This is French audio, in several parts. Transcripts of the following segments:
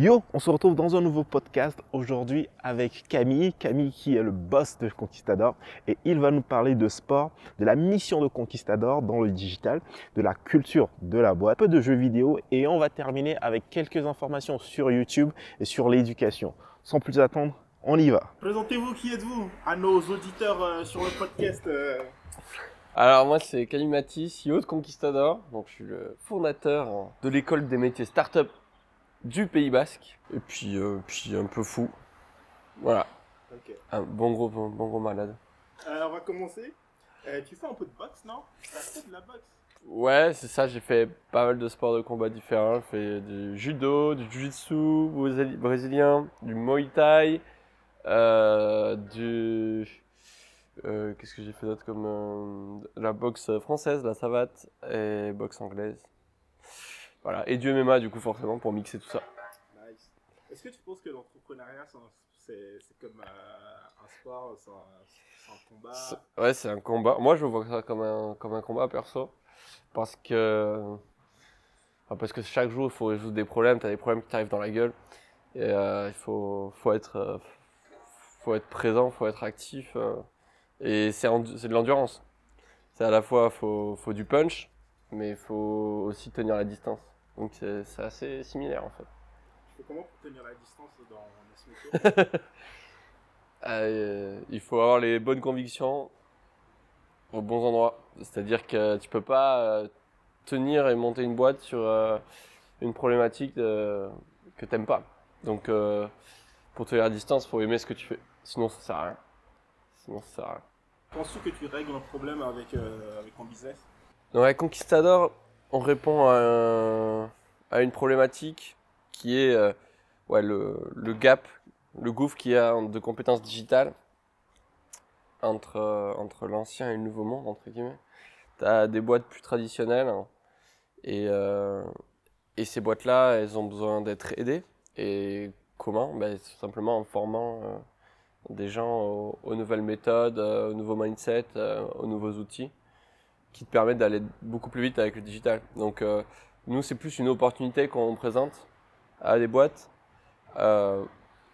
Yo, on se retrouve dans un nouveau podcast aujourd'hui avec Camille. Camille qui est le boss de Conquistador et il va nous parler de sport, de la mission de Conquistador dans le digital, de la culture de la boîte, un peu de jeux vidéo et on va terminer avec quelques informations sur YouTube et sur l'éducation. Sans plus attendre, on y va. Présentez-vous, qui êtes-vous à nos auditeurs euh, sur le podcast euh. Alors moi c'est Camille Mathis, CEO de Conquistador, donc je suis le fondateur de l'école des métiers start-up du Pays Basque, et puis, euh, puis un peu fou, voilà, un bon gros, bon, bon gros malade. Euh, on va commencer. Euh, tu fais un peu de boxe, non? T'as fait de la boxe Ouais, c'est ça, j'ai fait pas mal de sports de combat différents, j'ai fait du judo, du jiu-jitsu brésili- brésilien, du muay thai, euh, du... euh, Qu'est-ce que j'ai fait d'autre comme... la boxe française, la savate, et boxe anglaise. Voilà, et du MMA du coup forcément pour mixer tout ça. Nice. Est-ce que tu penses que l'entrepreneuriat, c'est comme euh, un sport, c'est un, combat? Ouais, c'est un combat. Moi, je vois ça comme un, comme un combat perso. Parce que, parce que chaque jour, il faut résoudre des problèmes. Tu as des problèmes qui t'arrivent dans la gueule. Et euh, il faut, faut, être, euh, faut être présent, faut être actif. euh. et c'est de l'endurance. C'est à la fois, faut, faut du punch, mais il faut aussi tenir la distance. Donc c'est assez similaire en fait. Tu fais comment pour tenir la distance dans métier Euh, il faut avoir les bonnes convictions aux bons endroits. C'est-à-dire que tu peux pas euh, tenir et monter une boîte sur euh, une problématique euh, que t'aimes pas. Donc, euh, pour tenir la distance, faut aimer ce que tu fais. Sinon, ça sert à rien. Sinon, ça sert à rien. Penses-tu que tu règles un problème avec, euh, avec ton business? Dans la Conquistador, on répond à, un- à une problématique qui est euh, le, gap, le gouffre qu'il y a de compétences digitales entre, euh, entre l'ancien et le nouveau monde, entre guillemets. Tu as des boîtes plus traditionnelles hein, et, euh, et ces boîtes-là, elles ont besoin d'être aidées. Et comment? Ben, Tout simplement en formant des gens aux, aux nouvelles méthodes, aux nouveaux mindsets, aux nouveaux outils qui te permettent d'aller beaucoup plus vite avec le digital. Donc euh, nous, c'est plus une opportunité qu'on présente à des boîtes euh,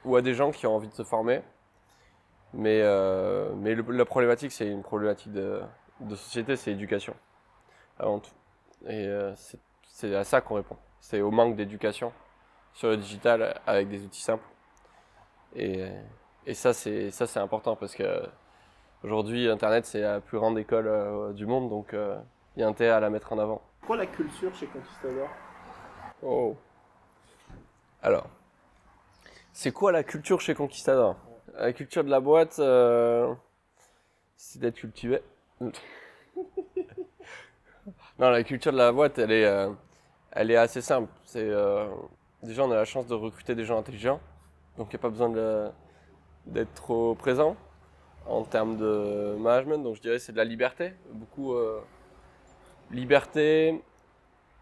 ou à des gens qui ont envie de se former. Mais, euh, mais la problématique, c'est une problématique de, société, c'est l'éducation, avant tout. Et c'est- à ça qu'on répond. C'est au manque d'éducation sur le digital avec des outils simples. Et, et ça, c'est important parce que Aujourd'hui, Internet, c'est la plus grande école euh, du monde, donc euh, il y a intérêt à la mettre en avant. Quoi la culture chez Conquistador Oh. Alors, c'est quoi la culture chez Conquistador La culture de la boîte, euh, c'est d'être cultivé. non, la culture de la boîte, elle est, euh, elle est assez simple. C'est euh, déjà, on a la chance de recruter des gens intelligents, donc il n'y a pas besoin d'être trop présent en termes de management. Donc je dirais c'est de la liberté, beaucoup euh, liberté,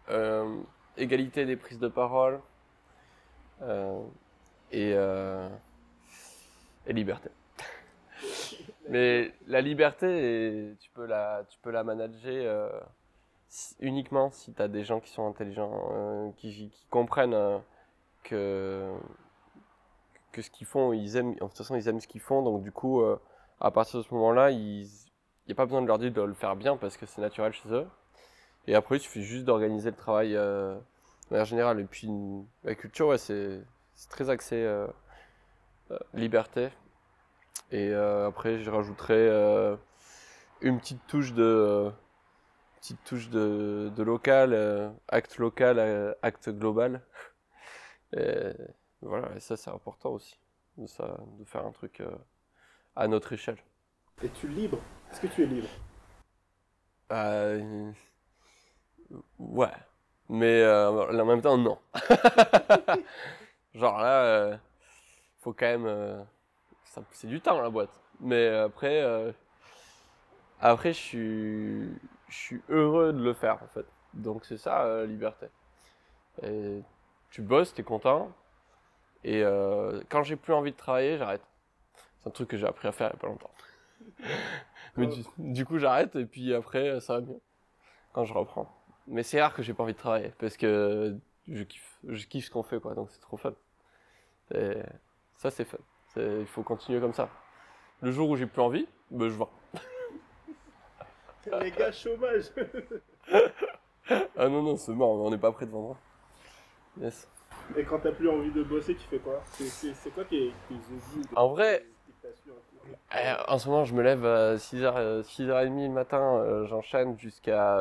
euh, égalité des prises de parole euh, et, euh, et liberté. Mais la liberté, tu peux la, tu peux la manager uniquement si tu as des gens qui sont intelligents, qui, qui comprennent que, que ce qu'ils font, ils aiment, de toute façon, ils aiment ce qu'ils font. Donc, du coup, à partir de ce moment-là, il n'y a pas besoin de leur dire de le faire bien parce que c'est naturel chez eux. Et après, il suffit juste d'organiser le travail euh, de manière générale. Et puis, la culture, ouais, c'est très axé euh, euh, liberté. Et euh, après, je rajouterais euh, une petite touche de, petite touche de, local, acte local, acte global. Et voilà, et ça, c'est important aussi, de, faire un truc à notre échelle. Es-tu libre? Est-ce que tu es libre? Euh, ouais. Mais euh, en même temps, non. Genre là, euh, faut quand même. euh, c'est du temps la boîte. Mais après, euh, après, je suis, je suis heureux de le faire en fait. Donc c'est ça, euh, liberté. Et tu bosses, t'es content. Et euh, quand j'ai plus envie de travailler, j'arrête. C'est un truc que j'ai appris à faire il y a pas longtemps. Mais du, du coup, j'arrête et puis après, ça va mieux. Quand je reprends. Mais c'est rare que j'ai pas envie de travailler parce que je kiffe, je kiffe ce qu'on fait quoi, donc c'est trop fun. Et ça, c'est fun. Il faut continuer comme ça. Le jour où j'ai plus envie, ben, je vends. Les gars, chômage. Ah non, non, c'est mort, on n'est pas prêt de vendre. Yes. Et quand t'as plus envie de bosser, tu fais quoi? C'est- quoi tes, tes hobbies En vrai- Euh, En ce moment, je me lève à 6h, 6h30 le matin, euh, j'enchaîne jusqu'à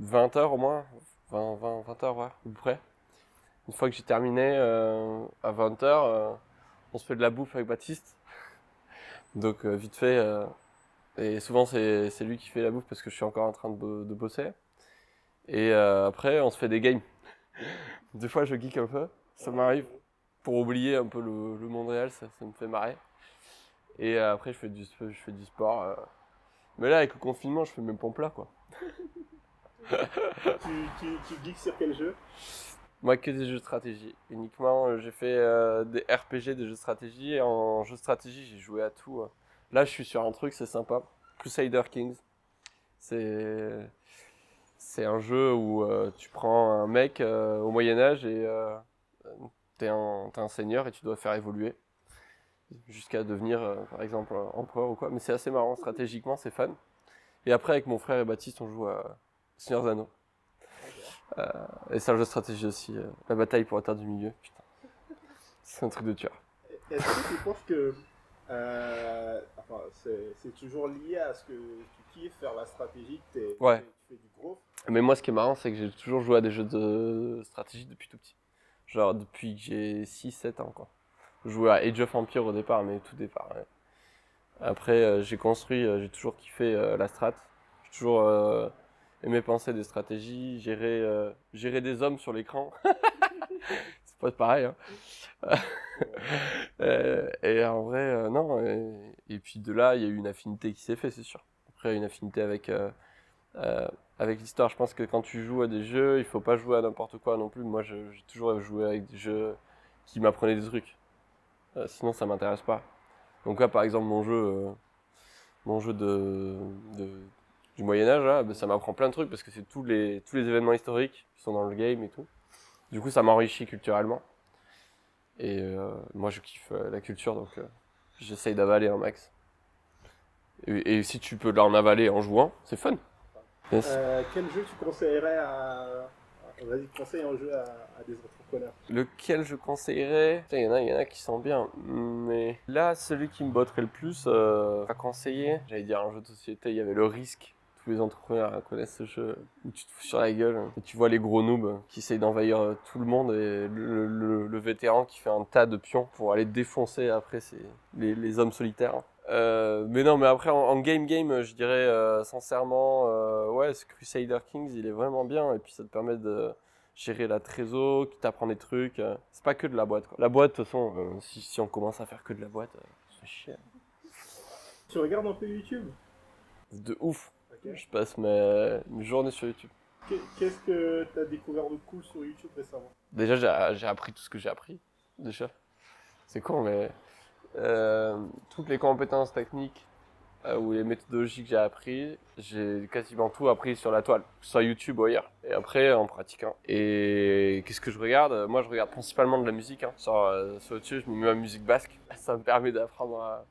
20h au moins. 20, 20, 20h, ouais, à peu près. Une fois que j'ai terminé, euh, à 20h, on se fait de la bouffe avec Baptiste. Donc, euh, vite fait. euh, et souvent, c'est lui qui fait la bouffe parce que je suis encore en train de, de bosser. Et euh, après, on se fait des games. Des fois, je geek un peu, ça m'arrive. Pour oublier un peu le, le monde réel, ça, ça me fait marrer. Et euh, après, je fais du, je fais du sport. euh. Mais là, avec le confinement, je fais mes pompes là, quoi. tu, tu, tu geeks sur quel jeu? Moi, que des jeux de stratégie. Uniquement, euh, j'ai fait euh, des RPG, des jeux de stratégie. Et en jeu de stratégie, j'ai joué à tout. euh. Là, je suis sur un truc, c'est sympa. Crusader Kings. C'est. C'est un jeu où tu prends un mec au Moyen-Âge et t'es un, un seigneur et tu dois faire évoluer. Jusqu'à devenir, euh, par exemple, empereur ou quoi. Mais c'est assez marrant, stratégiquement, c'est fun. Et après, avec mon frère et Baptiste, on joue à Seigneur Anneaux. Euh, et c'est un jeu de stratégie aussi. euh, la bataille pour la terre du milieu. Putain. C'est un truc de tueur. Est-ce que tu penses que enfin, c'est toujours lié à ce que tu kiffes faire la stratégie, que t'es- Ouais. tu fais du gros? Mais moi, ce qui est marrant, c'est que j'ai toujours joué à des jeux de stratégie depuis tout petit. Genre depuis que j'ai 6-7 ans, quoi. Je jouais à Age of Empire au départ, mais tout départ. Après, euh, j'ai construit, euh, j'ai toujours kiffé euh, la strat. J'ai toujours aimé penser des stratégies, gérer, gérer des hommes sur l'écran. c'est pas pareil, hein. Et en vrai, non. Et, et puis de là, il y a eu une affinité qui s'est faite, c'est sûr. Après, une affinité avec, avec l'histoire. Je pense que quand tu joues à des jeux, il faut pas jouer à n'importe quoi non plus. Moi, j'ai toujours joué avec des jeux qui m'apprenaient des trucs. Euh, sinon, ça m'intéresse pas. Donc là, par exemple, mon jeu, euh, mon jeu de, du Moyen Âge, là, ben, ça m'apprend plein de trucs parce que c'est tous les, tous les événements historiques qui sont dans le game et tout. Du coup, ça m'enrichit culturellement. Et euh, moi, je kiffe la culture, donc j'essaye d'avaler un max. Et, et si tu peux en avaler en jouant, c'est fun. Yes. Euh, quel jeu tu conseillerais à. Vas-y, conseille un jeu à, à des entrepreneurs. Lequel je conseillerais? Il y en a, y en a qui sont bien. Mais là, celui qui me botterait le plus euh, à conseiller, j'allais dire un jeu de société, il y avait le risque. Tous les entrepreneurs connaissent ce jeu où tu te fous sur la gueule et tu vois les gros noobs qui essayent d'envahir euh, tout le monde et le, le- le vétéran qui fait un tas de pions pour aller défoncer après les hommes solitaires. Euh, mais non, mais après en, en game game, je dirais euh, sincèrement, euh, ouais, ce Crusader Kings, il est vraiment bien et puis ça te permet de gérer la trésor, qui t'apprend des trucs. C'est pas que de la boîte. Quoi. La boîte, de toute façon, si, si on commence à faire que de la boîte, fait chier. Tu regardes un peu YouTube? De ouf. Je passe mes, mes journées sur YouTube. Qu'est- Qu'est-ce que tu as découvert de cool sur YouTube récemment? Déjà, j'ai appris tout ce que j'ai appris. Déjà. C'est con, mais toutes les compétences techniques euh, ou les méthodologies que j'ai appris, j'ai quasiment tout appris sur la toile, soit YouTube ou ailleurs. Et après, en pratiquant. Et qu'est-ce que je regarde? Moi, je regarde principalement de la musique. Hein. Sur, euh, sur YouTube, je me mets ma musique basque. Ça me permet d'apprendre à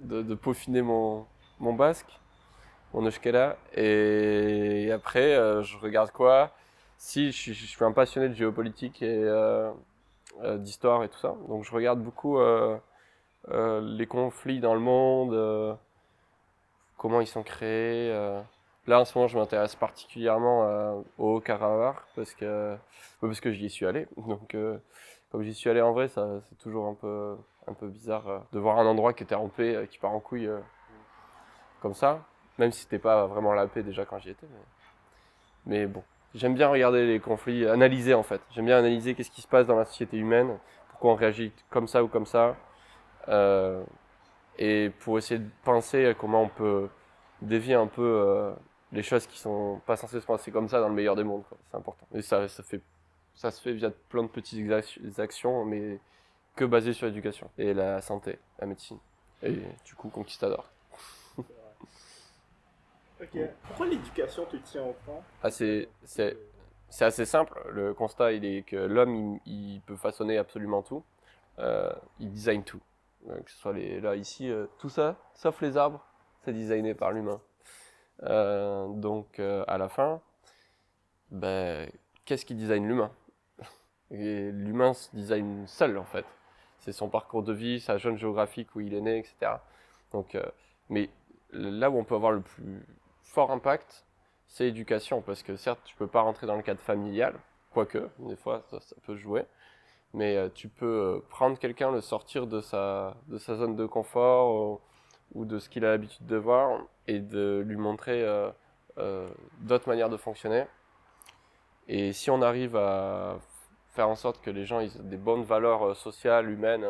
de, peaufiner mon, mon basque, mon euskera. Et après, euh, je regarde quoi? Si, je, suis- un passionné de géopolitique et euh, euh, d'histoire et tout ça. Donc, je regarde beaucoup euh, les conflits dans le monde, euh, comment ils sont créés. euh. Là, en ce moment, je m'intéresse particulièrement au Haut-Karabakh parce que, parce que j'y suis allé. Donc, comme j'y suis allé en vrai, c'est toujours un peu, un peu bizarre de voir un endroit qui était en paix, qui part en couille comme ça. Même si c'était pas vraiment la paix déjà quand j'y étais. Mais, mais bon, j'aime bien regarder les conflits, analyser en fait. J'aime bien analyser qu'est-ce qui se passe dans la société humaine, pourquoi on réagit comme ça ou comme ça. Euh, et pour essayer de penser à comment on peut dévier un peu euh, les choses qui sont pas censées se passer comme ça dans le meilleur des mondes. C'est important. Et ça, ça, fait, ça se fait via plein de petites actions, mais que basées sur l'éducation et la santé, la médecine. Et du coup, Conquistador. Ok. Pourquoi l'éducation te tient autant? Ah, c'est, c'est, c'est assez simple. Le constat, il est que l'homme, il, il peut façonner absolument tout. Euh, il design tout. Euh, que ce soit les, là, ici, euh, tout ça, sauf les arbres, c'est designé par l'humain. Euh, donc, à la fin, ben, qu'est-ce qui design l'humain? Et L'humain se design seul, en fait. C'est son parcours de vie, sa zone géographique où il est né, etc. Donc, mais là où on peut avoir le plus fort impact, c'est l'éducation, parce que certes, tu peux pas rentrer dans le cadre familial, quoique, des fois, ça, ça peut jouer, mais euh, tu peux euh, prendre quelqu'un, le sortir de sa, de sa zone de confort ou, ou de ce qu'il a l'habitude de voir et de lui montrer euh, euh, d'autres manières de fonctionner. Et si on arrive à faire en sorte que les gens aient des bonnes valeurs euh, sociales, humaines,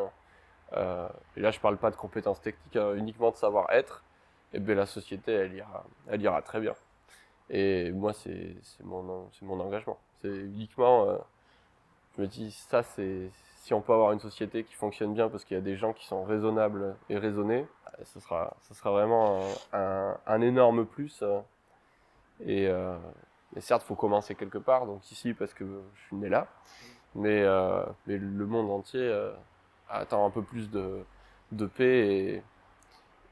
euh, et là je parle pas de compétences techniques, hein, uniquement de savoir-être, et bien la société elle ira, elle ira très bien. Et moi c'est mon, mon engagement. C'est uniquement, euh, je me dis ça c'est si on peut avoir une société qui fonctionne bien parce qu'il y a des gens qui sont raisonnables et raisonnés, euh, ce sera, sera vraiment un, énorme plus. euh, et, euh, et certes, faut commencer quelque part, donc ici parce que je suis né là, mais, mais le monde entier attend un peu plus de, de paix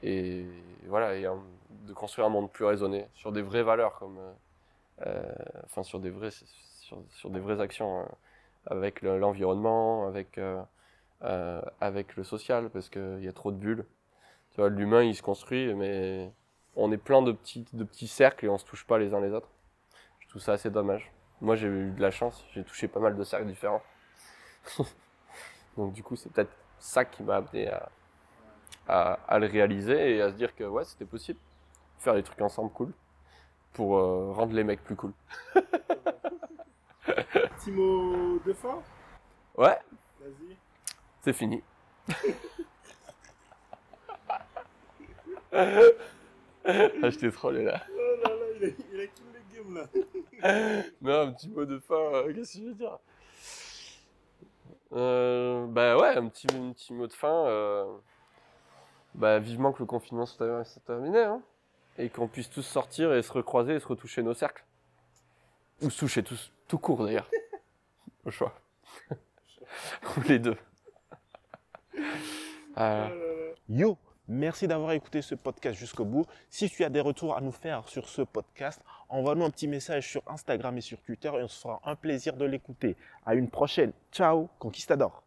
et, voilà, et de construire un monde plus raisonné sur des vraies valeurs comme, enfin sur des vrais, sur, des vraies actions avec le- l'environnement, avec euh, euh, avec le social, parce qu'il y a trop de bulles. Tu vois, l'humain il se construit, mais on est plein de petits, de petits cercles et on se touche pas les uns les autres. Je trouve ça assez dommage. Moi, j'ai eu de la chance, j'ai touché pas mal de cercles différents. Donc, du coup, c'est peut-être ça qui m'a amené à, à, à le réaliser et à se dire que ouais, c'était possible. Faire des trucs ensemble cool pour euh, rendre les mecs plus cool. Petit mot de fin Ouais, Vas-y. c'est fini. ah, je t'ai trollé là. Oh là là, il a, il a kill le game là. Non, un petit mot de fin, euh, qu'est-ce que je veux dire? Euh, Bah ouais, un petit, un petit mot de fin. euh, bah vivement que le confinement soit soit terminé, hein, et qu'on puisse tous sortir et se recroiser et se retoucher nos cercles. Ou se toucher tous, tout court d'ailleurs. Au choix. Ou les deux. Euh. Yo, merci d'avoir écouté ce podcast jusqu'au bout. Si tu as des retours à nous faire sur ce podcast, envoie-nous un petit message sur Instagram et sur Twitter et on se fera un plaisir de l'écouter. À une prochaine. Ciao, Conquistador.